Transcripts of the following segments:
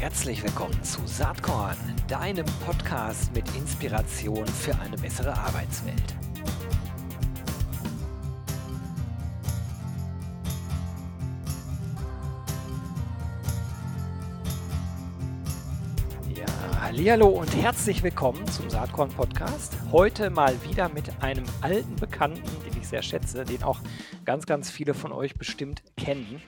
Herzlich willkommen zu Saatkorn, deinem Podcast mit Inspiration für eine bessere Arbeitswelt. Ja, Hallihallo und herzlich willkommen zum Saatkorn Podcast. Heute mal wieder mit einem alten Bekannten, den ich sehr schätze, den auch ganz, ganz viele von euch bestimmt kennen.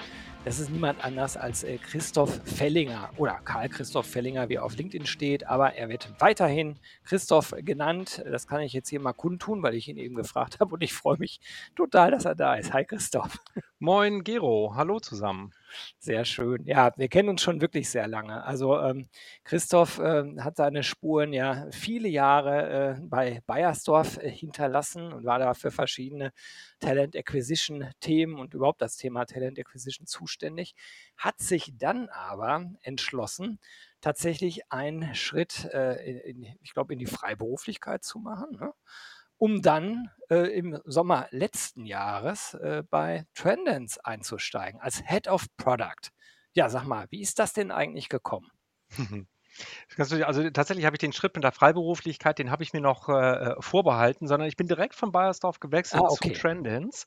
Das ist niemand anders als äh, Christoph Fellinger oder Karl Christoph Fellinger, wie er auf LinkedIn steht, aber er wird weiterhin Christoph genannt. Das kann ich jetzt hier mal kundtun, weil ich ihn eben gefragt habe und ich freue mich total, dass er da ist. Hi Christoph. Moin Gero, hallo zusammen. Sehr schön. Ja, wir kennen uns schon wirklich sehr lange. Also ähm, Christoph äh, hat seine Spuren ja viele Jahre äh, bei Bayersdorf äh, hinterlassen und war da für verschiedene Talent Acquisition Themen und überhaupt das Thema Talent Acquisition zuständig, hat sich dann aber entschlossen, tatsächlich einen Schritt, äh, in, ich glaube, in die Freiberuflichkeit zu machen. Ne? Um dann äh, im Sommer letzten Jahres äh, bei Trendance einzusteigen als Head of Product. Ja, sag mal, wie ist das denn eigentlich gekommen? Also tatsächlich habe ich den Schritt mit der Freiberuflichkeit, den habe ich mir noch äh, vorbehalten, sondern ich bin direkt von Bayersdorf gewechselt ah, okay. zu Trendance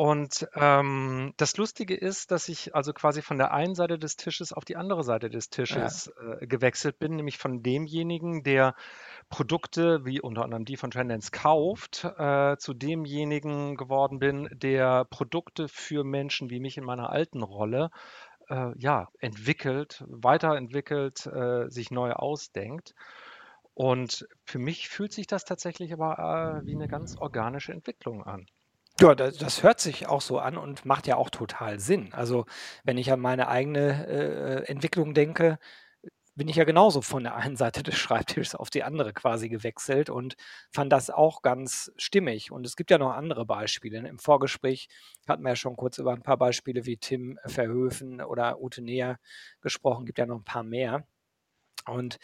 und ähm, das Lustige ist, dass ich also quasi von der einen Seite des Tisches auf die andere Seite des Tisches ja. äh, gewechselt bin, nämlich von demjenigen, der Produkte wie unter anderem die von Trendance kauft, äh, zu demjenigen geworden bin, der Produkte für Menschen wie mich in meiner alten Rolle äh, ja, entwickelt, weiterentwickelt, äh, sich neu ausdenkt. Und für mich fühlt sich das tatsächlich aber äh, wie eine ganz organische Entwicklung an. Ja, das, das hört sich auch so an und macht ja auch total Sinn. Also, wenn ich an meine eigene äh, Entwicklung denke, bin ich ja genauso von der einen Seite des Schreibtisches auf die andere quasi gewechselt und fand das auch ganz stimmig. Und es gibt ja noch andere Beispiele. Im Vorgespräch hatten wir ja schon kurz über ein paar Beispiele wie Tim Verhöfen oder Ute Neher gesprochen, gibt ja noch ein paar mehr. Und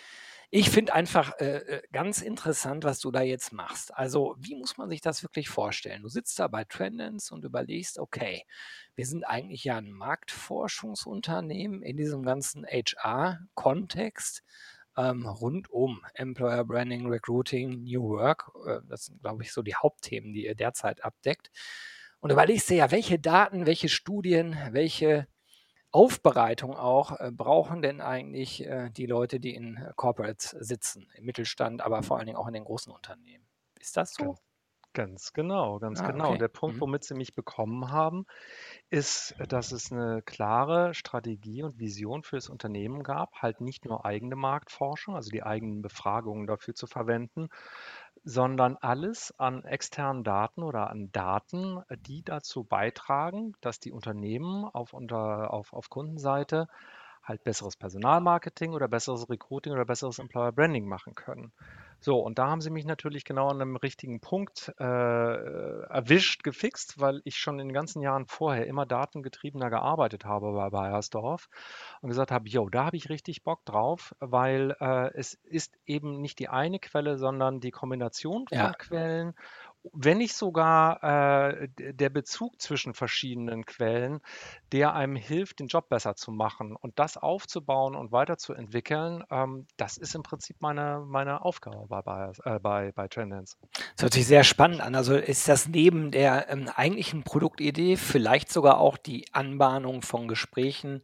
ich finde einfach äh, äh, ganz interessant, was du da jetzt machst. Also, wie muss man sich das wirklich vorstellen? Du sitzt da bei Trendance und überlegst, okay, wir sind eigentlich ja ein Marktforschungsunternehmen in diesem ganzen HR-Kontext ähm, rund um Employer Branding, Recruiting, New Work. Äh, das sind, glaube ich, so die Hauptthemen, die ihr derzeit abdeckt. Und überlegst dir ja, welche Daten, welche Studien, welche Aufbereitung auch äh, brauchen denn eigentlich äh, die Leute, die in äh, Corporates sitzen, im Mittelstand, aber vor allen Dingen auch in den großen Unternehmen? Ist das so? Ganz genau, ganz Ah, genau. okay. Der Punkt, Mhm. womit sie mich bekommen haben, ist, dass es eine klare Strategie und Vision für das Unternehmen gab, halt nicht nur eigene Marktforschung, also die eigenen Befragungen dafür zu verwenden, sondern alles an externen Daten oder an Daten, die dazu beitragen, dass die Unternehmen auf, unter, auf, auf Kundenseite halt besseres Personalmarketing oder besseres Recruiting oder besseres Employer Branding machen können. So, und da haben sie mich natürlich genau an einem richtigen Punkt äh, erwischt, gefixt, weil ich schon in den ganzen Jahren vorher immer datengetriebener gearbeitet habe bei Bayersdorf und gesagt habe, jo, da habe ich richtig Bock drauf, weil äh, es ist eben nicht die eine Quelle, sondern die Kombination von ja. Quellen wenn nicht sogar äh, der Bezug zwischen verschiedenen Quellen, der einem hilft, den Job besser zu machen und das aufzubauen und weiterzuentwickeln, ähm, das ist im Prinzip meine, meine Aufgabe bei, äh, bei, bei Trendance. Das hört sich sehr spannend an. Also ist das neben der ähm, eigentlichen Produktidee vielleicht sogar auch die Anbahnung von Gesprächen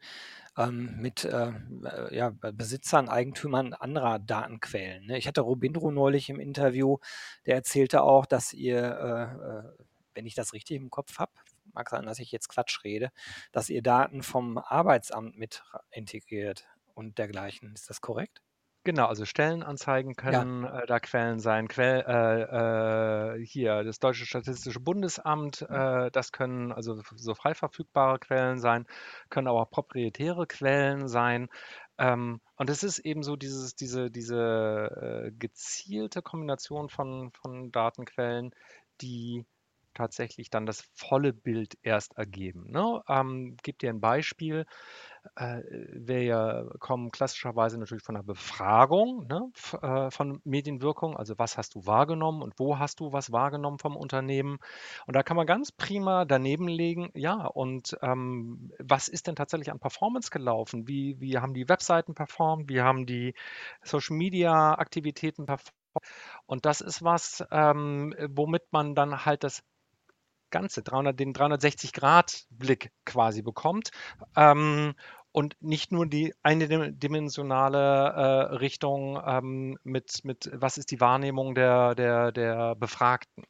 ähm, mit äh, äh, ja, Besitzern, Eigentümern anderer Datenquellen. Ne? Ich hatte Robindro neulich im Interview, der erzählte auch, dass ihr, äh, äh, wenn ich das richtig im Kopf habe, mag sein, dass ich jetzt Quatsch rede, dass ihr Daten vom Arbeitsamt mit integriert und dergleichen. Ist das korrekt? Genau, also Stellenanzeigen können äh, da Quellen sein. Quell, äh, äh, hier das Deutsche Statistische Bundesamt, mhm. äh, das können also so frei verfügbare Quellen sein, können aber auch proprietäre Quellen sein. Ähm, und es ist eben so dieses, diese, diese äh, gezielte Kombination von, von Datenquellen, die tatsächlich dann das volle Bild erst ergeben. Ne? Ähm, gebe dir ein Beispiel. Äh, wir kommen klassischerweise natürlich von einer Befragung ne, äh, von Medienwirkung, also was hast du wahrgenommen und wo hast du was wahrgenommen vom Unternehmen. Und da kann man ganz prima daneben legen, ja, und ähm, was ist denn tatsächlich an Performance gelaufen? Wie, wie haben die Webseiten performt? Wie haben die Social-Media-Aktivitäten performt? Und das ist was, ähm, womit man dann halt das Ganze, 300, den 360-Grad-Blick quasi bekommt. Ähm, und nicht nur die eindimensionale äh, Richtung ähm, mit, mit, was ist die Wahrnehmung der, der, der Befragten.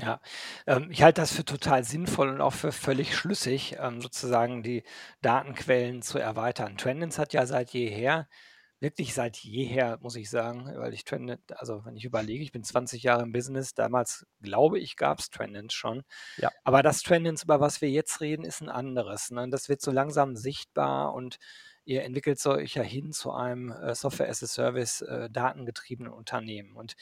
Ja, ähm, ich halte das für total sinnvoll und auch für völlig schlüssig, ähm, sozusagen die Datenquellen zu erweitern. Trendins hat ja seit jeher wirklich seit jeher, muss ich sagen, weil ich Trend also wenn ich überlege, ich bin 20 Jahre im Business, damals glaube ich, gab es Trendins schon. Ja. Aber das Trendins, über was wir jetzt reden, ist ein anderes. Ne? Das wird so langsam sichtbar und ihr entwickelt euch ja hin zu einem äh, Software as a Service äh, datengetriebenen Unternehmen. Und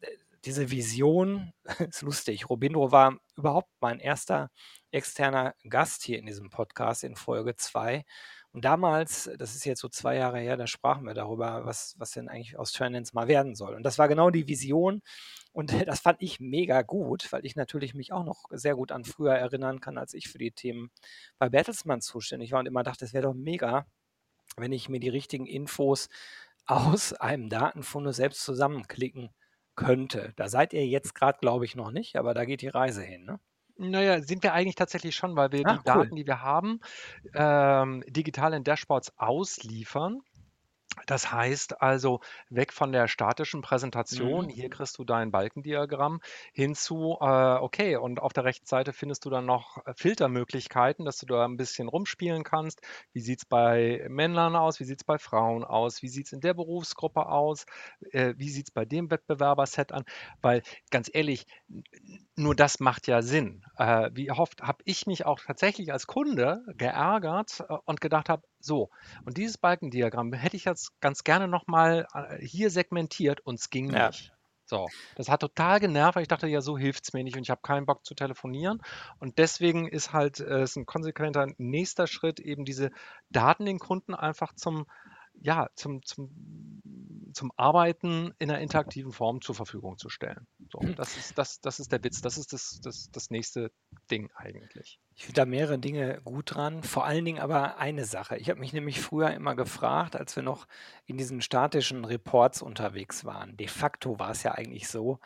äh, diese Vision ist lustig. Robindro war überhaupt mein erster externer Gast hier in diesem Podcast in Folge 2. Und damals, das ist jetzt so zwei Jahre her, da sprachen wir darüber, was, was denn eigentlich aus Trendens mal werden soll. Und das war genau die Vision. Und das fand ich mega gut, weil ich natürlich mich auch noch sehr gut an früher erinnern kann, als ich für die Themen bei Bertelsmann zuständig war und immer dachte, es wäre doch mega, wenn ich mir die richtigen Infos aus einem Datenfunde selbst zusammenklicken könnte. Da seid ihr jetzt gerade, glaube ich, noch nicht, aber da geht die Reise hin. Ne? Naja, sind wir eigentlich tatsächlich schon, weil wir Ach, die cool. Daten, die wir haben, ähm, digital in Dashboards ausliefern. Das heißt also, weg von der statischen Präsentation, Mhm. hier kriegst du dein Balkendiagramm, hinzu, äh, okay, und auf der rechten Seite findest du dann noch äh, Filtermöglichkeiten, dass du da ein bisschen rumspielen kannst. Wie sieht es bei Männern aus? Wie sieht es bei Frauen aus? Wie sieht es in der Berufsgruppe aus? Äh, wie sieht es bei dem Wettbewerberset an? Weil ganz ehrlich, nur das macht ja Sinn. Äh, wie oft habe ich mich auch tatsächlich als Kunde geärgert äh, und gedacht habe, so, und dieses Balkendiagramm hätte ich jetzt ganz gerne nochmal äh, hier segmentiert und es ging ja. nicht. So, das hat total genervt, weil ich dachte, ja, so hilft es mir nicht und ich habe keinen Bock zu telefonieren. Und deswegen ist halt äh, ist ein konsequenter nächster Schritt, eben diese Daten den Kunden einfach zum, ja, zum, zum, zum Arbeiten in einer interaktiven Form zur Verfügung zu stellen. So, hm. das, ist, das, das ist der Witz, das ist das, das, das nächste Ding eigentlich. Ich finde da mehrere Dinge gut dran, vor allen Dingen aber eine Sache. Ich habe mich nämlich früher immer gefragt, als wir noch in diesen statischen Reports unterwegs waren. De facto war es ja eigentlich so,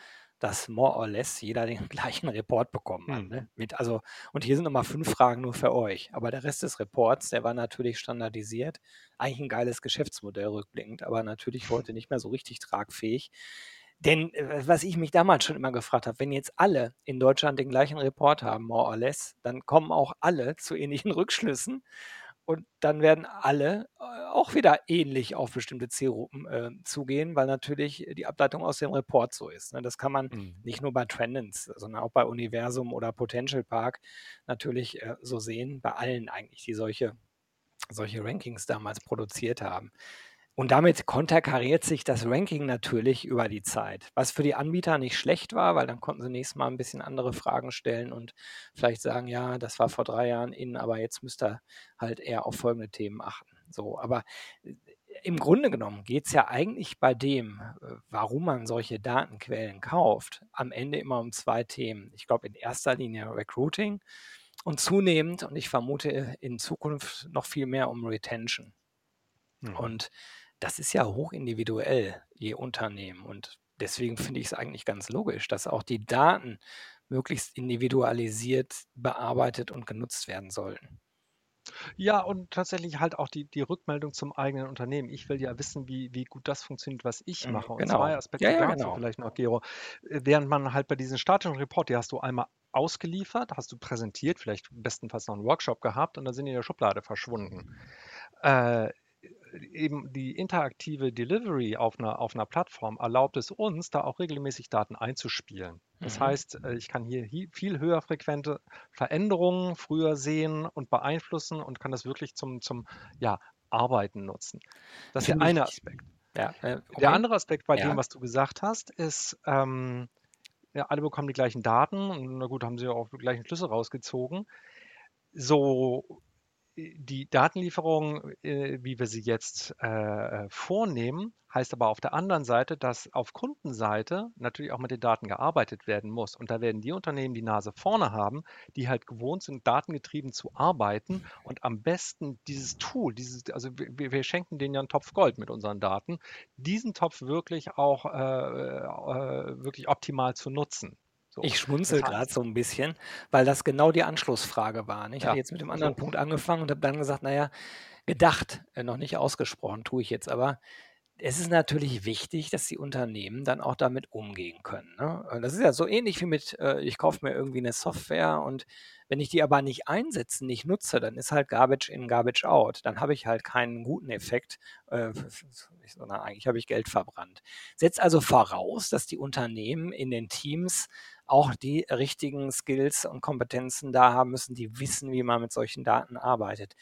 dass more or less jeder den gleichen Report bekommen hat. Ne? Mit, also, und hier sind nochmal fünf Fragen nur für euch. Aber der Rest des Reports, der war natürlich standardisiert. Eigentlich ein geiles Geschäftsmodell rückblickend, aber natürlich heute nicht mehr so richtig tragfähig. Denn äh, was ich mich damals schon immer gefragt habe, wenn jetzt alle in Deutschland den gleichen Report haben, more or less, dann kommen auch alle zu ähnlichen Rückschlüssen. Und dann werden alle äh, auch wieder ähnlich auf bestimmte Zielgruppen äh, zugehen, weil natürlich die Ableitung aus dem Report so ist. Ne? Das kann man mhm. nicht nur bei Trendens, sondern auch bei Universum oder Potential Park natürlich äh, so sehen, bei allen eigentlich, die solche, solche Rankings damals produziert haben. Und damit konterkariert sich das Ranking natürlich über die Zeit, was für die Anbieter nicht schlecht war, weil dann konnten sie nächstes Mal ein bisschen andere Fragen stellen und vielleicht sagen, ja, das war vor drei Jahren in, aber jetzt müsst ihr halt eher auf folgende Themen achten. So, aber äh, im Grunde genommen geht es ja eigentlich bei dem, äh, warum man solche Datenquellen kauft, am Ende immer um zwei Themen. Ich glaube in erster Linie Recruiting und zunehmend, und ich vermute in Zukunft noch viel mehr um Retention. Mhm. Und das ist ja hochindividuell, je Unternehmen. Und deswegen finde ich es eigentlich ganz logisch, dass auch die Daten möglichst individualisiert bearbeitet und genutzt werden sollten. Ja, und tatsächlich halt auch die, die Rückmeldung zum eigenen Unternehmen. Ich will ja wissen, wie, wie gut das funktioniert, was ich mhm, mache. Und genau. zwei Aspekte ja, ja, genau. vielleicht noch, Gero. Äh, während man halt bei diesen statischen Report, die hast du einmal ausgeliefert, hast du präsentiert, vielleicht bestenfalls noch einen Workshop gehabt und dann sind die in der Schublade verschwunden. Äh, eben die interaktive Delivery auf einer, auf einer Plattform erlaubt es uns, da auch regelmäßig Daten einzuspielen. Das mhm. heißt, äh, ich kann hier viel höher frequente Veränderungen früher sehen und beeinflussen und kann das wirklich zum, zum ja, Arbeiten nutzen. Das ist der eine Aspekt. Ja, äh, okay. Der andere Aspekt bei ja. dem, was du gesagt hast, ist, ähm, ja, alle bekommen die gleichen Daten und na gut, haben sie auch die gleichen Schlüsse rausgezogen. So die Datenlieferung, äh, wie wir sie jetzt äh, äh, vornehmen, heißt aber auf der anderen Seite, dass auf Kundenseite natürlich auch mit den Daten gearbeitet werden muss. Und da werden die Unternehmen die Nase vorne haben, die halt gewohnt sind, datengetrieben zu arbeiten und am besten dieses Tool, dieses, also wir, wir schenken denen ja einen Topf Gold mit unseren Daten, diesen Topf wirklich auch äh, wirklich optimal zu nutzen. So. Ich schmunzel gerade so ein bisschen, weil das genau die Anschlussfrage war. Ne? Ich ja. hatte jetzt mit dem anderen. Punkt angefangen und habe dann gesagt, naja, gedacht, äh, noch nicht ausgesprochen, tue ich jetzt aber. Es ist natürlich wichtig, dass die Unternehmen dann auch damit umgehen können. Ne? Das ist ja so ähnlich wie mit, äh, ich kaufe mir irgendwie eine Software und wenn ich die aber nicht einsetze, nicht nutze, dann ist halt Garbage in, Garbage out. Dann habe ich halt keinen guten Effekt, äh, sondern eigentlich habe ich Geld verbrannt. Setzt also voraus, dass die Unternehmen in den Teams auch die richtigen Skills und Kompetenzen da haben müssen, die wissen, wie man mit solchen Daten arbeitet.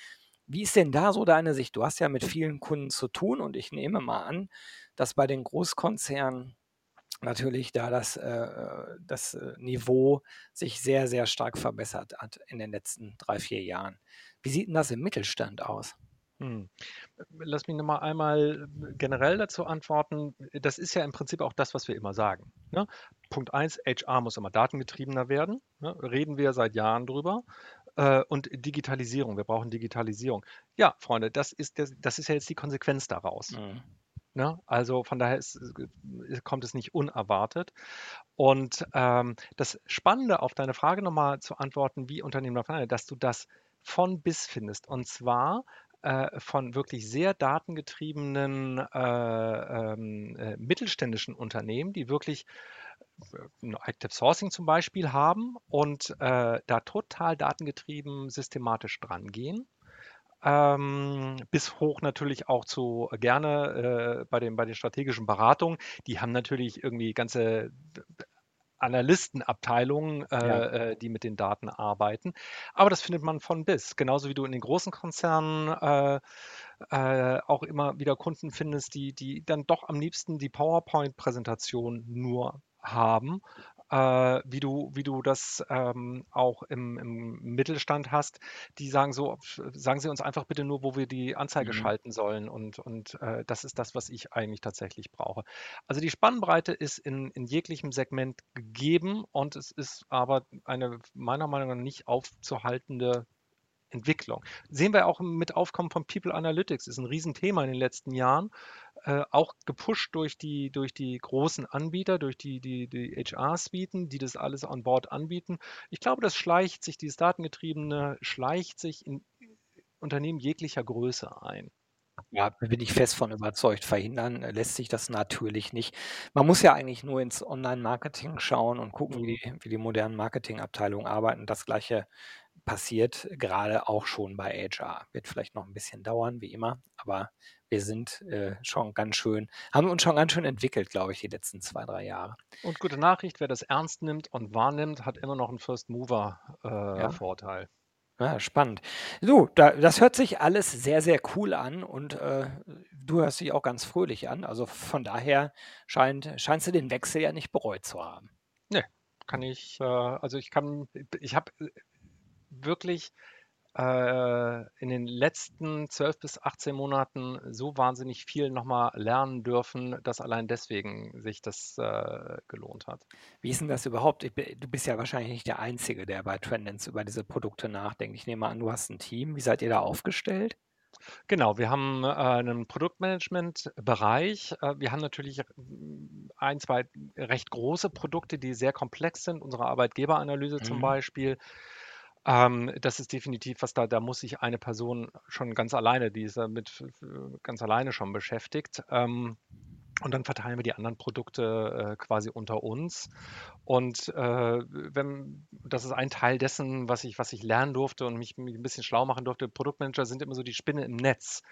Wie ist denn da so deine Sicht? Du hast ja mit vielen Kunden zu tun und ich nehme mal an, dass bei den Großkonzernen natürlich da das, äh, das äh, Niveau sich sehr, sehr stark verbessert hat in den letzten drei, vier Jahren. Wie sieht denn das im Mittelstand aus? Hm. Lass mich nochmal einmal generell dazu antworten. Das ist ja im Prinzip auch das, was wir immer sagen. Ne? Punkt 1, HR muss immer datengetriebener werden. Ne? Reden wir seit Jahren drüber. Äh, und Digitalisierung, wir brauchen Digitalisierung. Ja, Freunde, das ist, das, das ist ja jetzt die Konsequenz daraus. Mhm. Ne? Also von daher ist, kommt es nicht unerwartet. Und ähm, das Spannende auf deine Frage nochmal zu antworten, wie Unternehmen davon, dass du das von bis findest. Und zwar äh, von wirklich sehr datengetriebenen äh, ähm, äh, mittelständischen Unternehmen, die wirklich Active Sourcing zum Beispiel haben und äh, da total datengetrieben systematisch dran gehen. Ähm, bis hoch natürlich auch zu gerne äh, bei, den, bei den strategischen Beratungen. Die haben natürlich irgendwie ganze Analystenabteilungen, äh, ja. Äh, die mit den Daten arbeiten. Aber das findet man von bis. Genauso wie du in den großen Konzernen äh, äh, auch immer wieder Kunden findest, die, die dann doch am liebsten die PowerPoint-Präsentation nur haben, äh, wie, du, wie du das ähm, auch im, im, Mittelstand hast, die sagen so, sagen Sie uns einfach bitte nur, wo wir die Anzeige mhm. schalten sollen und, und äh, das ist das, was ich eigentlich tatsächlich brauche. Also die Spannbreite ist in, in jeglichem Segment gegeben und es ist aber eine meiner Meinung nach nicht aufzuhaltende Entwicklung. Sehen wir auch mit Aufkommen von People Analytics, ist ein Riesenthema in den letzten Jahren, äh, auch gepusht durch die, durch die großen Anbieter, durch die, die, die HR-Suiten, die das alles an Bord anbieten. Ich glaube, das schleicht sich, dieses Datengetriebene schleicht sich in Unternehmen jeglicher Größe ein. Ja, bin ich fest von überzeugt. Verhindern lässt sich das natürlich nicht. Man muss ja eigentlich nur ins Online-Marketing schauen und gucken, wie mhm. die, wie die modernen Marketingabteilungen arbeiten. Das Gleiche passiert gerade auch schon bei HR. Wird vielleicht noch ein bisschen dauern, wie immer, aber wir sind äh, schon ganz schön, haben uns schon ganz schön entwickelt, glaube ich, die letzten zwei, drei Jahre. Und gute Nachricht, wer das ernst nimmt und wahrnimmt, hat immer noch einen First-Mover-Vorteil. Äh, ja. ja. spannend. So, da, das hört sich alles sehr, sehr cool an und äh, du hörst dich auch ganz fröhlich an. Also von daher scheint, scheinst du den Wechsel ja nicht bereut zu haben. Nee, kann ich, äh, also ich kann, ich habe wirklich äh, in den letzten 12 bis 18 Monaten so wahnsinnig viel nochmal lernen dürfen, dass allein deswegen sich das äh, gelohnt hat. Wie ist denn das überhaupt? Ich, du bist ja wahrscheinlich nicht der Einzige, der bei Trendens über diese Produkte nachdenkt. Ich nehme an, du hast ein Team. Wie seid ihr da aufgestellt? Genau, wir haben äh, einen Produktmanagement-Bereich. Äh, wir haben natürlich ein, zwei recht große Produkte, die sehr komplex sind. Unsere Arbeitgeberanalyse mhm. zum Beispiel ähm, das ist definitiv was da, da muss sich eine Person schon ganz alleine, die ist damit ganz alleine schon beschäftigt. Ähm, und dann verteilen wir die anderen Produkte äh, quasi unter uns. Und äh, wenn, das ist ein Teil dessen, was ich, was ich lernen durfte und mich, mich ein bisschen schlau machen durfte. Produktmanager sind immer so die Spinne im Netz.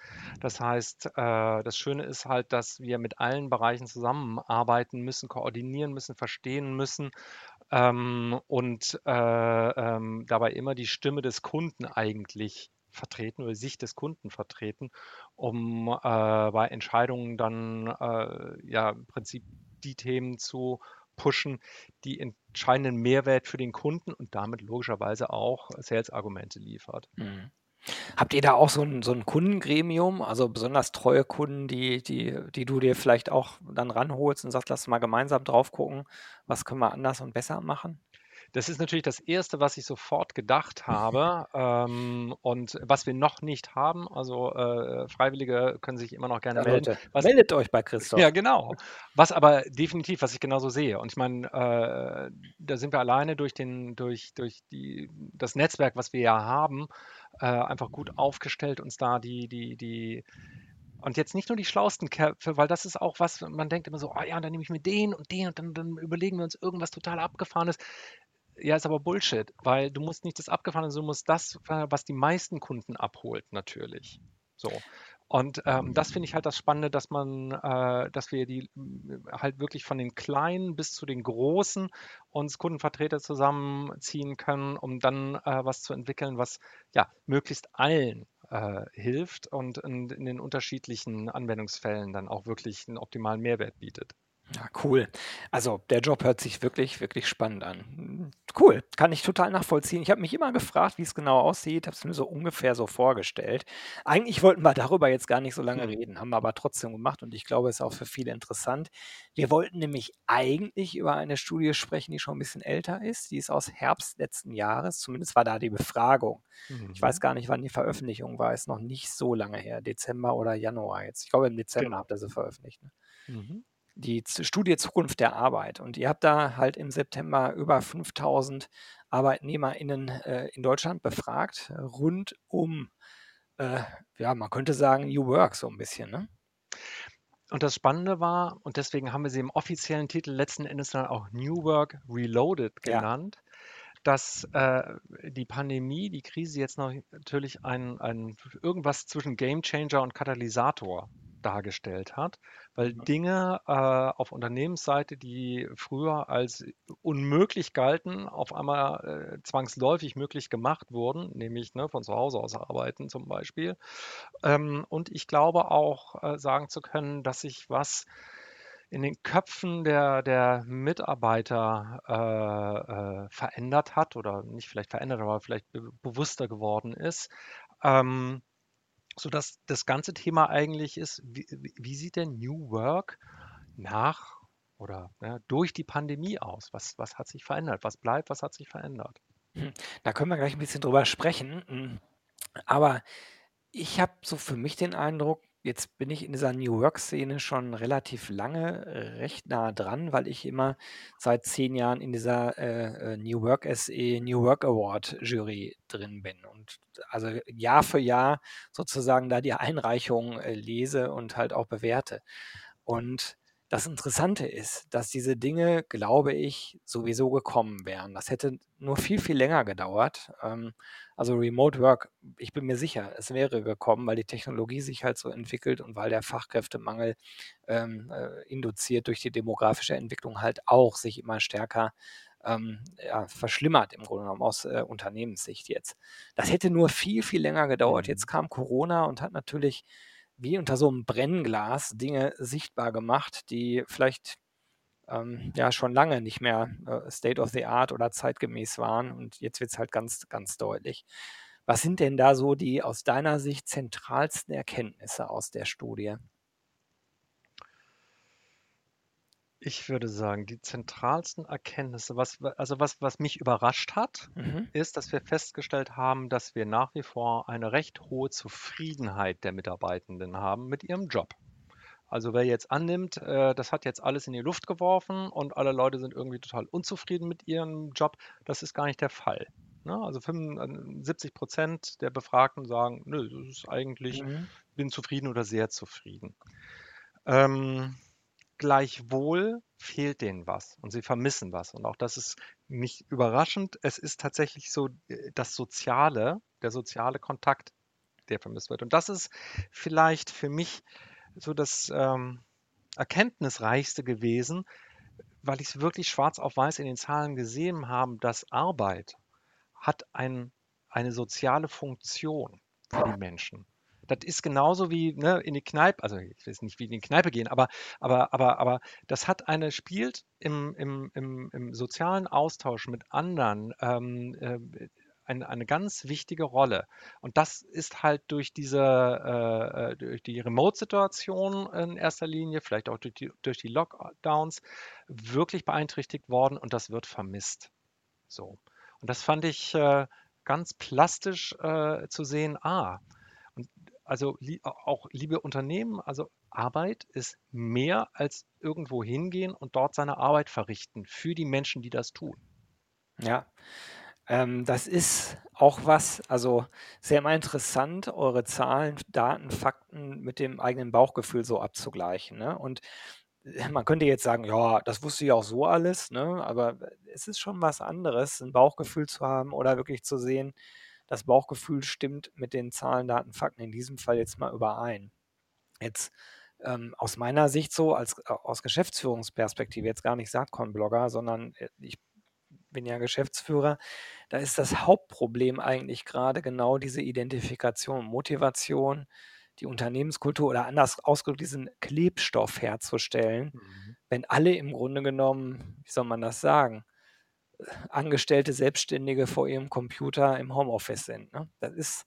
Das heißt, äh, das Schöne ist halt, dass wir mit allen Bereichen zusammenarbeiten müssen, koordinieren müssen, verstehen müssen ähm, und äh, ähm, dabei immer die Stimme des Kunden eigentlich vertreten oder Sicht des Kunden vertreten, um äh, bei Entscheidungen dann äh, ja im Prinzip die Themen zu pushen, die entscheidenden Mehrwert für den Kunden und damit logischerweise auch Sales-Argumente liefert. Mhm. Habt ihr da auch so ein so 'n Kundengremium, also besonders treue Kunden, die die die du dir vielleicht auch dann ranholst und sagst: „Lass mal gemeinsam drauf gucken, was können wir anders und besser machen?“ das ist natürlich das Erste, was ich sofort gedacht habe, ähm, und was wir noch nicht haben. Also, äh, Freiwillige können sich immer noch gerne Ja, melden. Was meldet euch bei Christoph. ja, genau. Was aber definitiv, was ich genauso sehe. Und ich meine, äh, da sind wir alleine durch den durch durch die das Netzwerk, was wir ja haben, äh, einfach gut aufgestellt, uns da die die die und jetzt nicht nur die schlauesten Köpfe, weil das ist auch was, man denkt immer so: „Oh ja, dann nehme ich mir den und den und dann dann überlegen wir uns irgendwas total Abgefahrenes.“ ja, ist aber Bullshit, weil du musst nicht das Abgefahrene, du musst das, äh, was die meisten Kunden abholt, natürlich. So. Und ähm, das finde ich halt das Spannende, dass man, äh, dass wir die halt wirklich von den Kleinen bis zu den Großen uns Kundenvertreter zusammenziehen können, um dann äh, was zu entwickeln, was ja möglichst allen äh, hilft und in, in den unterschiedlichen Anwendungsfällen dann auch wirklich einen optimalen Mehrwert bietet. Ja, cool. Also, der Job hört sich wirklich, wirklich spannend an. Cool, kann ich total nachvollziehen. Ich habe mich immer gefragt, wie es genau aussieht, habe es mir so ungefähr so vorgestellt. Eigentlich wollten wir darüber jetzt gar nicht so lange Hm. reden, haben wir aber trotzdem gemacht und ich glaube, es ist auch für viele interessant. Wir wollten nämlich eigentlich über eine Studie sprechen, die schon ein bisschen älter ist. Die ist aus Herbst letzten Jahres, zumindest war da die Befragung. Ich weiß Mhm. gar nicht, wann die Veröffentlichung war, ist noch nicht so lange her, Dezember oder Januar jetzt. Ich glaube, im Dezember Genau. habt ihr sie veröffentlicht, ne? Mhm. Die Studie Zukunft der Arbeit. Und ihr habt da halt im September über 5000 ArbeitnehmerInnen äh, in Deutschland befragt, rund um, äh, ja, man könnte sagen, New Work so ein bisschen, ne? Und das Spannende war, und deswegen haben wir sie im offiziellen Titel letzten Endes dann auch New Work Reloaded Ja. genannt, dass äh, die Pandemie, die Krise jetzt noch natürlich ein, ein irgendwas zwischen Gamechanger und Katalysator dargestellt hat, weil. Dinge äh, auf Unternehmensseite, die früher als unmöglich galten, auf einmal äh, zwangsläufig möglich gemacht wurden, nämlich ne, von zu Hause aus arbeiten zum Beispiel. Ähm, und ich glaube auch äh, sagen zu können, dass sich was in den Köpfen der, der Mitarbeiter äh, äh, verändert hat oder nicht vielleicht verändert, aber vielleicht be bewusster geworden ist. Ähm, sodass das ganze Thema eigentlich ist, wie, wie sieht denn New Work nach oder ja, durch die Pandemie aus? Was, was hat sich verändert? Was bleibt? Was hat sich verändert? Hm, da können wir gleich ein bisschen drüber sprechen. Hm, aber ich habe so für mich den Eindruck, jetzt bin ich in dieser New Work-Szene schon relativ lange äh, recht nah dran, weil ich immer seit 10 Jahren in dieser, äh, äh, New Work SE New Work Award Jury drin bin und also Jahr für Jahr sozusagen da die Einreichungen, äh, lese und halt auch bewerte. Und das Interessante ist, dass diese Dinge, glaube ich, sowieso gekommen wären. Das hätte nur viel, viel länger gedauert. Ähm, also Remote Work, ich bin mir sicher, es wäre gekommen, weil die Technologie sich halt so entwickelt und weil der Fachkräftemangel ähm, äh, induziert durch die demografische Entwicklung halt auch sich immer stärker ähm, ja, verschlimmert im Grunde genommen aus äh, Unternehmenssicht jetzt. Das hätte nur viel, viel länger gedauert. Jetzt Mhm. kam Corona und hat natürlich wie unter so einem Brennglas Dinge sichtbar gemacht, die vielleicht, ähm, ja, schon lange nicht mehr, äh, State of the Art oder zeitgemäß waren und jetzt wird's halt ganz, ganz deutlich. Was sind denn da so die aus deiner Sicht zentralsten Erkenntnisse aus der Studie? Ich würde sagen, die zentralsten Erkenntnisse, was, wa- also was, was mich überrascht hat, Mhm. ist, dass wir festgestellt haben, dass wir nach wie vor eine recht hohe Zufriedenheit der Mitarbeitenden haben mit ihrem Job. Also wer jetzt annimmt, äh, das hat jetzt alles in die Luft geworfen und alle Leute sind irgendwie total unzufrieden mit ihrem Job, das ist gar nicht der Fall. Ne? Also 75 Prozent der Befragten sagen, nö, das ist eigentlich, Mhm. bin zufrieden oder sehr zufrieden. Ähm, gleichwohl fehlt denen was und sie vermissen was. Und auch das ist nicht überraschend. Es ist tatsächlich so äh, das Soziale, der soziale Kontakt, der vermisst wird. Und das ist vielleicht für mich so das ähm, Erkenntnisreichste gewesen, weil ich es wirklich schwarz auf weiß in den Zahlen gesehen habe, dass Arbeit hat ein, eine soziale Funktion für die Menschen. Das ist genauso wie ne, in die Kneipe, also ich weiß nicht, wie in die Kneipe gehen, aber, aber, aber, aber das hat eine, spielt im, im, im, im sozialen Austausch mit anderen ähm, äh, ein, eine ganz wichtige Rolle. Und das ist halt durch diese, äh, äh, durch die Remote-Situation in erster Linie, vielleicht auch durch die, durch die Lockdowns, wirklich beeinträchtigt worden und das wird vermisst. So. Und das fand ich äh, ganz plastisch äh, zu sehen. Ah, also li auch liebe Unternehmen, also Arbeit ist mehr als irgendwo hingehen und dort seine Arbeit verrichten für die Menschen, die das tun. Ja, ähm, das ist auch was, also sehr mal interessant, eure Zahlen, Daten, Fakten mit dem eigenen Bauchgefühl so abzugleichen. Ne? Und äh, man könnte jetzt sagen, ja, das wusste ich auch so alles, ne? aber es ist schon was anderes, ein Bauchgefühl zu haben oder wirklich zu sehen, das Bauchgefühl stimmt mit den Zahlen, Daten, Fakten in diesem Fall jetzt mal überein. Jetzt ähm, aus meiner Sicht so, als äh, aus Geschäftsführungsperspektive, jetzt gar nicht Saatkorn-Blogger, sondern äh, ich bin ja Geschäftsführer, da ist das Hauptproblem eigentlich gerade genau diese Identifikation, Motivation, die Unternehmenskultur oder anders ausgedrückt, diesen Klebstoff herzustellen, mhm. wenn alle im Grunde genommen, wie soll man das sagen, Angestellte, Selbstständige vor ihrem Computer im Homeoffice sind. Ne? Das ist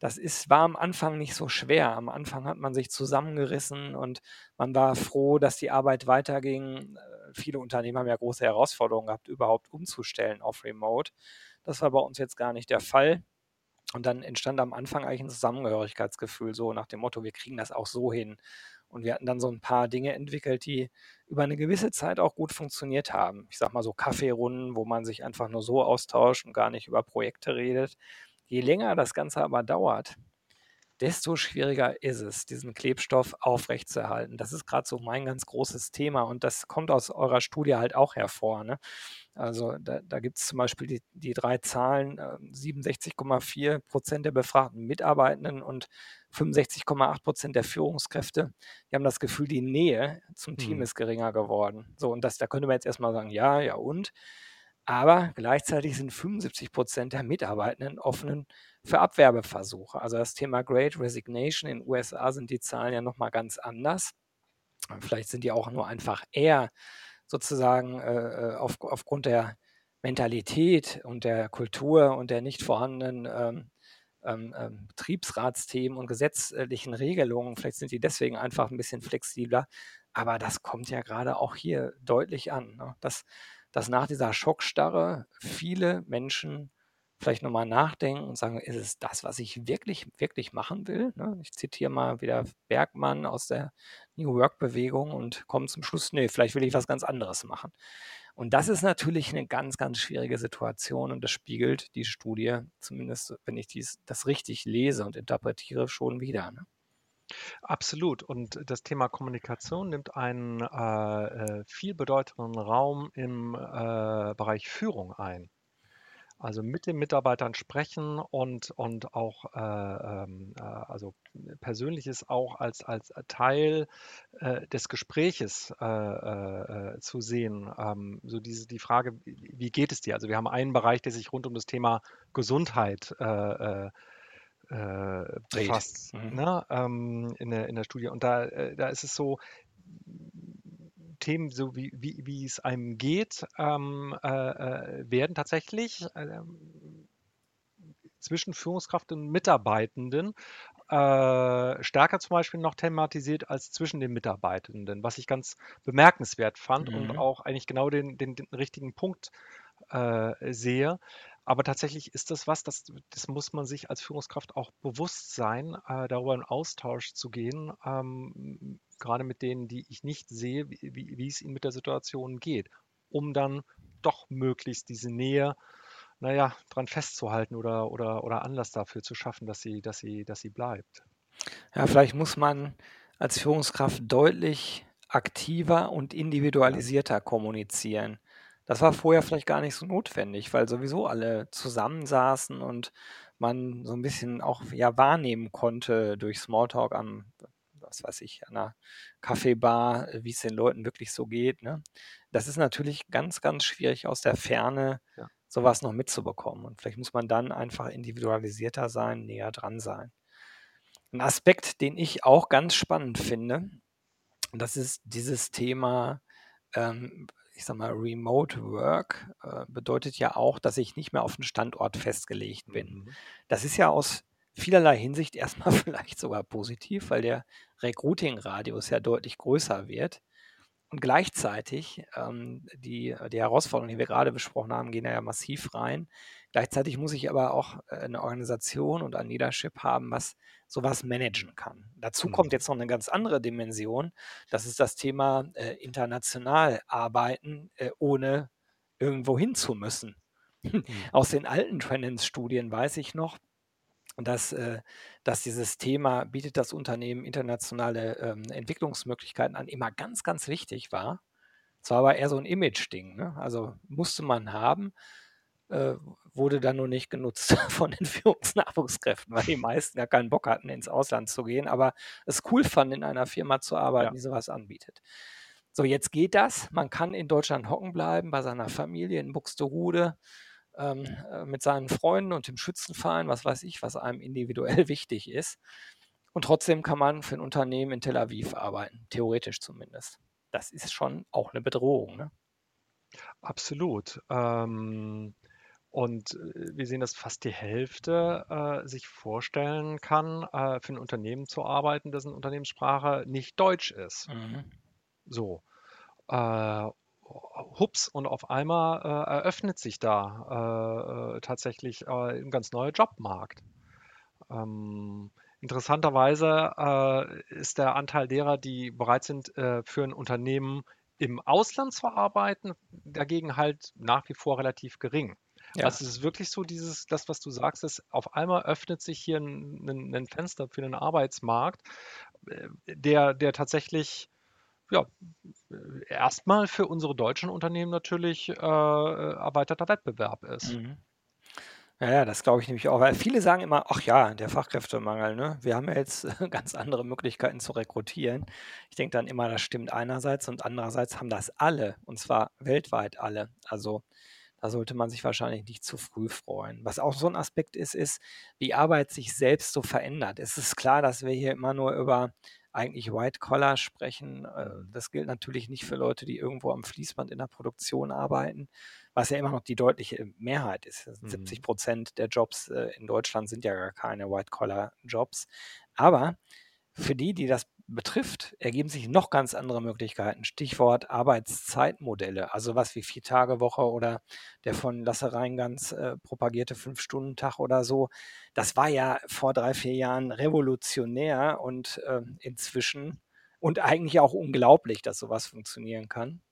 das ist, war am Anfang nicht so schwer. Am Anfang hat man sich zusammengerissen und man war froh, dass die Arbeit weiterging. Äh, viele Unternehmen haben ja große Herausforderungen gehabt, überhaupt umzustellen auf Remote. Das war bei uns jetzt gar nicht der Fall. Und dann entstand am Anfang eigentlich ein Zusammengehörigkeitsgefühl, so nach dem Motto, wir kriegen das auch so hin. Und wir hatten dann so ein paar Dinge entwickelt, die über eine gewisse Zeit auch gut funktioniert haben. Ich sag mal so Kaffeerunden, wo man sich einfach nur so austauscht und gar nicht über Projekte redet. Je länger das Ganze aber dauert, desto schwieriger ist es, diesen Klebstoff aufrechtzuerhalten. Das ist gerade so mein ganz großes Thema und das kommt aus eurer Studie halt auch hervor. Ne? Also da, da gibt es zum Beispiel die, die drei Zahlen, äh, 67,4 Prozent der befragten Mitarbeitenden und 65,8 Prozent der Führungskräfte, die haben das Gefühl, die Nähe zum Team hm. ist geringer geworden. So, und das, da könnte man jetzt erstmal sagen, ja, ja und. Aber gleichzeitig sind 75 Prozent der Mitarbeitenden offen für Abwerbeversuche. Also das Thema Great Resignation in den USA sind die Zahlen ja nochmal ganz anders. Vielleicht sind die auch nur einfach eher sozusagen äh, äh, auf, aufgrund der Mentalität und der Kultur und der nicht vorhandenen ähm, ähm, ähm, Betriebsratsthemen und gesetzlichen Regelungen, vielleicht sind die deswegen einfach ein bisschen flexibler. Aber das kommt ja gerade auch hier deutlich an. Ne? Das, dass nach dieser Schockstarre viele Menschen vielleicht nochmal nachdenken und sagen, ist es das, was ich wirklich, wirklich machen will? Ne? Ich zitiere mal wieder Bergmann aus der New Work-Bewegung und komme zum Schluss, nee, vielleicht will ich was ganz anderes machen. Und das ist natürlich eine ganz, ganz schwierige Situation und das spiegelt die Studie, zumindest wenn ich dies, das richtig lese und interpretiere, schon wieder. Ne? Absolut. Und das Thema Kommunikation nimmt einen äh, äh, viel bedeutenden Raum im äh, Bereich Führung ein. Also mit den Mitarbeitern sprechen und, und auch äh, ähm, äh, also Persönliches auch als, als Teil äh, des Gespräches äh, äh, zu sehen. Ähm, so diese die Frage, wie geht es dir? Also wir haben einen Bereich, der sich rund um das Thema Gesundheit äh, äh, befasst mhm. ne, ähm, in, der, in der Studie. Und da, äh, da ist es so, Themen, so wie, wie, wie es einem geht, ähm, äh, äh werden tatsächlich ähm, zwischen Führungskraft und Mitarbeitenden äh, stärker zum Beispiel noch thematisiert als zwischen den Mitarbeitenden, was ich ganz bemerkenswert fand mhm. und auch eigentlich genau den, den, den richtigen Punkt äh, sehe. Aber tatsächlich ist das was, das, das muss man sich als Führungskraft auch bewusst sein, äh, darüber in Austausch zu gehen, ähm, gerade mit denen, die ich nicht sehe, wie, wie, wie es ihnen mit der Situation geht, um dann doch möglichst diese Nähe, naja, dran festzuhalten oder, oder, oder Anlass dafür zu schaffen, dass sie, dass sie, dass sie bleibt. Ja, vielleicht muss man als Führungskraft deutlich aktiver und individualisierter kommunizieren. Das war vorher vielleicht gar nicht so notwendig, weil sowieso alle zusammensaßen und man so ein bisschen auch ja wahrnehmen konnte durch Smalltalk am, was weiß ich, an einer Kaffeebar, wie es den Leuten wirklich so geht. Ne? Das ist natürlich ganz, ganz schwierig aus der Ferne ja. sowas noch mitzubekommen. Und vielleicht muss man dann einfach individualisierter sein, näher dran sein. 'N Aspekt, den ich auch ganz spannend finde, das ist dieses Thema, ähm, ich sage mal, Remote Work, äh, bedeutet ja auch, dass ich nicht mehr auf 'n Standort festgelegt bin. Mhm. Das ist ja aus vielerlei Hinsicht erst mal vielleicht sogar positiv, weil der Recruiting-Radius ja deutlich größer wird. Und gleichzeitig, ähm, die die Herausforderungen, die wir grade besprochen haben, gehen ja massiv rein. Gleichzeitig muss ich aber auch, äh, 'ne Organisation und ein Leadership haben, was so was managen kann. Dazu kommt Mhm. jetzt noch 'ne ganz andere Dimension. Das ist das Thema, äh, international arbeiten, äh, ohne irgendwo hin zu müssen. Mhm. Aus den alten Trennens-Studien weiß ich noch, dass äh, dass dieses Thema: „Bietet das Unternehmen internationale, ähm, Entwicklungsmöglichkeiten an?“ immer ganz, ganz wichtig war. Es war aber eher so 'n Imageding, ne? Also, musste man haben, äh, wurde dann nur nicht genutzt von den Führungsnachwuchskräften, weil die meisten gar keinen Bock hatten, ins Ausland zu gehen, aber es cool fanden, in einer Firma zu arbeiten, Ja. die so was anbietet. So, jetzt geht das. Man kann in Deutschland hocken bleiben bei seiner Familie in Buxtehude, ähm, äh, mit seinen Freunden und dem Schützenverein, was weiß ich, was einem individuell wichtig ist. Und trotzdem kann man für 'n Unternehmen in Tel Aviv arbeiten, theoretisch zumindest. Das ist schon auch 'ne Bedrohung, ne? Absolut. Ähm, und, äh, wir sehen, dass fast die Hälfte, äh, sich vorstellen kann, äh, für 'n Unternehmen zu arbeiten, dessen Unternehmenssprache nicht Deutsch ist. Mhm. So, äh, hupps und auf einmal, äh, eröffnet sich da, äh, äh, tatsächlich, äh, 'n ganz neuer Jobmarkt. Ähm, interessanterweise, äh, ist der Anteil derer, die bereit sind, äh, für 'n Unternehmen im Ausland zu arbeiten, dagegen halt nach wie vor relativ gering. Ja. Also, es ist wirklich so dieses das, was du sagst, ist auf einmal öffnet sich hier 'n 'nen 'nen Fenster für 'nen Arbeitsmarkt, der der tatsächlich, ja, äh, erst mal für unsere deutschen Unternehmen natürlich, äh, erweiterter Wettbewerb ist. Mhm. Ja, ja, das glaube ich nämlich auch, weil viele sagen immer: „Ach ja, der Fachkräftemangel, ne? Wir haben ja jetzt ganz andere Möglichkeiten zu rekrutieren.“ Ich denke dann immer, das stimmt einerseits und andererseits haben das alle, und zwar weltweit alle. Also, da sollte man sich wahrscheinlich nicht zu früh freuen. Was auch so 'n Aspekt ist, ist, wie Arbeit sich selbst so verändert. Es ist klar, dass wir hier immer nur über eigentlich White Collar sprechen. Äh, das gilt natürlich nicht für Leute, die irgendwo am Fließband in der Produktion arbeiten, was ja immer noch die deutliche Mehrheit ist. Mhm. Prozent der Jobs, äh, in Deutschland sind ja gar keine White Collar Jobs. Aber für die, die das betrifft, ergeben sich noch ganz andere Möglichkeiten. Stichwort Arbeitszeitmodelle, also was wie Vier-Tage-Woche oder der von Lasse Reingans, äh, propagierte Fünf-Stunden-Tag oder so. Das war ja vor 3, 4 Jahren revolutionär und, ähm, inzwischen und eigentlich auch unglaublich, dass so was funktionieren kann.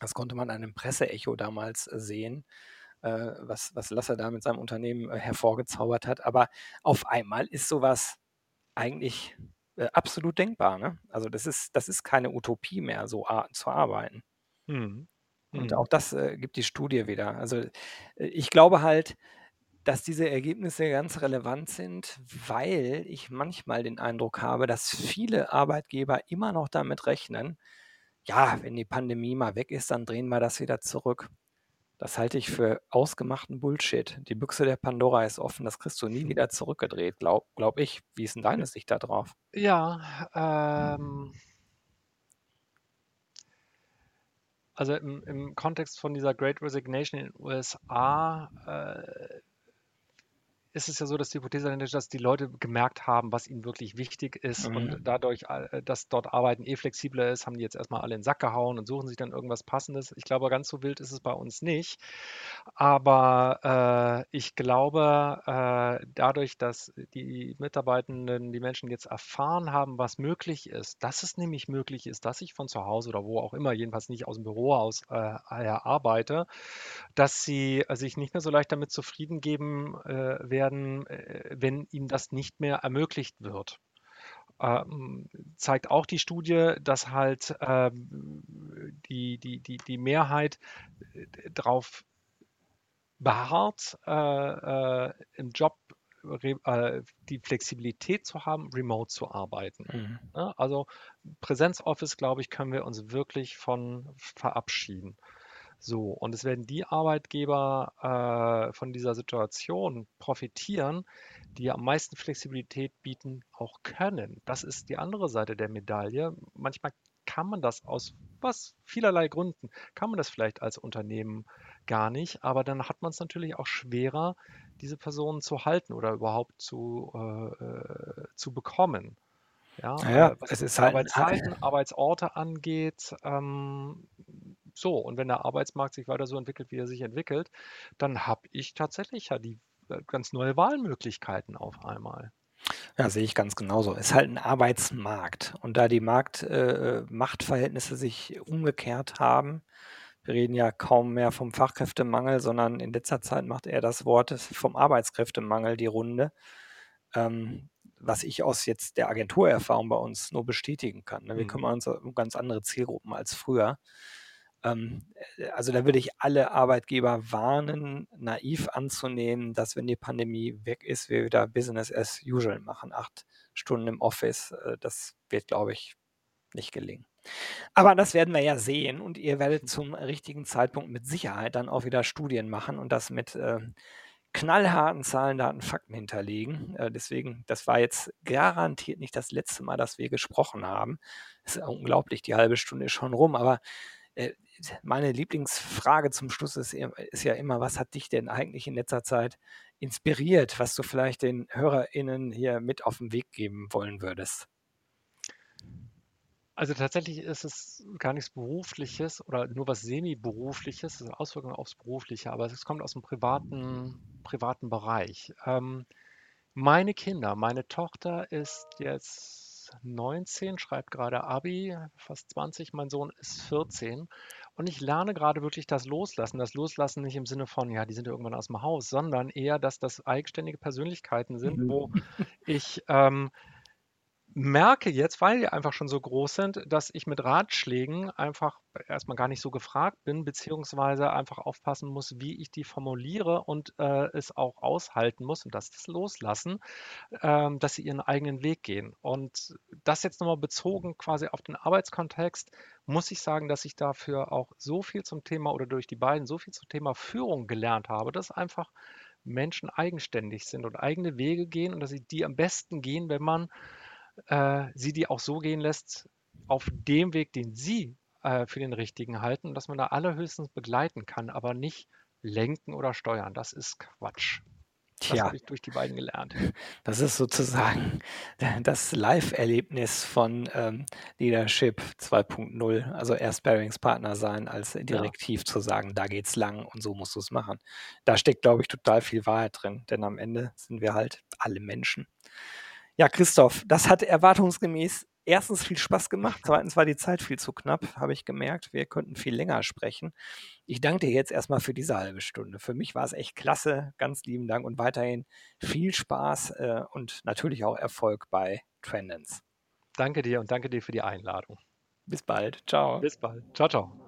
Das konnte man an 'nem Presseecho damals, äh, sehen, äh, was was Lasse da mit seinem Unternehmen, äh, hervorgezaubert hat. Aber auf einmal ist so was eigentlich, äh, absolut denkbar, ne? Also, das ist das ist keine Utopie mehr, so zu arbeiten. Mhm. Und Mhm. auch das, äh, gibt die Studie wieder. Also, äh, ich glaube halt, dass diese Ergebnisse ganz relevant sind, weil ich manchmal den Eindruck habe, dass viele Arbeitgeber immer noch damit rechnen: „Ja, wenn die Pandemie mal weg ist, dann drehen wir das wieder zurück.“ Das halte ich für ausgemachten Bullshit. Die Büchse der Pandora ist offen, das kriegst du nie wieder zurückgedreht, glaube glaube ich. Wie ist 'n deine Sicht da drauf? Ja, ähm Also, im im Kontext von dieser Great Resignation in den USA, äh ist es ja so, dass die Hypothese dahinter steht, dass die Leute gemerkt haben, was ihnen wirklich wichtig ist und Mhm. dadurch, äh, dass dort Arbeiten eh flexibler ist, haben die jetzt erst mal alle in 'n Sack gehauen und suchen sich dann irgendwas Passendes. Ich glaube, ganz so wild ist es bei uns nicht. Aber, äh, ich glaube, äh, dadurch, dass die Mitarbeitenden, die Menschen jetzt erfahren haben, was möglich ist, dass es nämlich möglich ist, dass ich von zu Hause oder wo auch immer, jedenfalls nicht aus'm Büro aus, äh, arbeite, dass sie, sich nicht mehr so leicht damit zufrieden geben, äh, werden, äh, wenn ihnen das nicht mehr ermöglicht wird. Ähm, zeigt auch die Studie, dass halt, ähm, die die die die Mehrheit, äh, d drauf beharrt, äh, äh, im Job äh, die Flexibilität zu haben, remote zu arbeiten, Mhm. Also, Präsenz-Office, glaube ich, können wir uns wirklich von verabschieden. So, und es werden die Arbeitgeber äh, von dieser Situation profitieren, die am meisten Flexibilität bieten auch können. Das ist die andere Seite der Medaille. Manchmal kann man das aus was vielerlei Gründen, kann man das vielleicht als Unternehmen gar nicht, aber dann hat man es natürlich auch schwerer, diese Personen zu halten oder überhaupt zu, äh, äh zu bekommen. Ja, ja äh, was es ist halt Arbeitszeiten, Arbeitsorte angeht. Ähm, so, und wenn der Arbeitsmarkt sich weiter so entwickelt, wie er sich entwickelt, dann habe ich tatsächlich ja die äh, ganz neue Wahlmöglichkeiten auf einmal. Ja, sehe ich ganz genauso. Es ist halt ein Arbeitsmarkt. Und da die Markt, äh, Machtverhältnisse sich umgekehrt haben, wir reden ja kaum mehr vom Fachkräftemangel, sondern in letzter Zeit macht er das Wort vom Arbeitskräftemangel die Runde. Ähm, was ich aus jetzt der Agenturerfahrung bei uns nur bestätigen kann. Ne? Wir mhm. kümmern uns um ganz andere Zielgruppen als früher. Ähm, äh, also da würde ich alle Arbeitgeber warnen, naiv anzunehmen, dass wenn die Pandemie weg ist, wir wieder Business as usual machen, acht Stunden im Office. Äh, das wird, glaube ich, nicht gelingen. Aber das werden wir ja sehen und ihr werdet zum richtigen Zeitpunkt mit Sicherheit dann auch wieder Studien machen und das mit äh, knallharten Zahlen, Daten, Fakten hinterlegen. Äh, deswegen, das war jetzt garantiert nicht das letzte Mal, dass wir gesprochen haben. Es ist unglaublich, die halbe Stunde ist schon rum, aber meine Lieblingsfrage zum Schluss ist, ist, ja immer, was hat dich denn eigentlich in letzter Zeit inspiriert, was du vielleicht den HörerInnen hier mit auf den Weg geben wollen würdest? Also tatsächlich ist es gar nichts Berufliches oder nur was Semi-Berufliches, also Auswirkungen aufs Berufliche, aber es kommt aus dem privaten, privaten Bereich. Ähm, meine Kinder, meine Tochter ist jetzt 19, schreibt gerade Abi, fast 20, mein Sohn ist 14. Und ich lerne gerade wirklich das Loslassen. Das Loslassen nicht im Sinne von, ja, die sind ja irgendwann aus dem Haus, sondern eher, dass das eigenständige Persönlichkeiten sind, mhm. wo ich ähm, merke jetzt, weil die einfach schon so groß sind, dass ich mit Ratschlägen einfach erstmal gar nicht so gefragt bin, beziehungsweise einfach aufpassen muss, wie ich die formuliere und äh, es auch aushalten muss und das, das loslassen, ähm, dass sie ihren eigenen Weg gehen. Und das jetzt nochmal bezogen quasi auf den Arbeitskontext, muss ich sagen, dass ich dafür auch so viel zum Thema oder durch die beiden so viel zum Thema Führung gelernt habe, dass einfach Menschen eigenständig sind und eigene Wege gehen und dass sie die am besten gehen, wenn man äh, sie die auch so gehen lässt, auf dem Weg, den sie äh, für den richtigen halten, dass man da allerhöchstens begleiten kann, aber nicht lenken oder steuern. Das ist Quatsch. Das habe ich durch die beiden gelernt. Das ist sozusagen das Live-Erlebnis von ähm, Leadership 2.0. Also erst Bearingspartner sein, als direktiv ja. zu sagen, da geht's lang und so musst du es machen. Da steckt, glaube ich, total viel Wahrheit drin, denn am Ende sind wir halt alle Menschen. Ja, Christoph, das hat erwartungsgemäß erstens viel Spaß gemacht, zweitens war die Zeit viel zu knapp, habe ich gemerkt. Wir könnten viel länger sprechen. Ich danke dir jetzt erstmal für diese halbe Stunde. Für mich war es echt klasse. Ganz lieben Dank und weiterhin viel Spaß äh, und natürlich auch Erfolg bei Trendens. Danke dir und danke dir für die Einladung. Bis bald. Ciao. Bis bald. Ciao, ciao.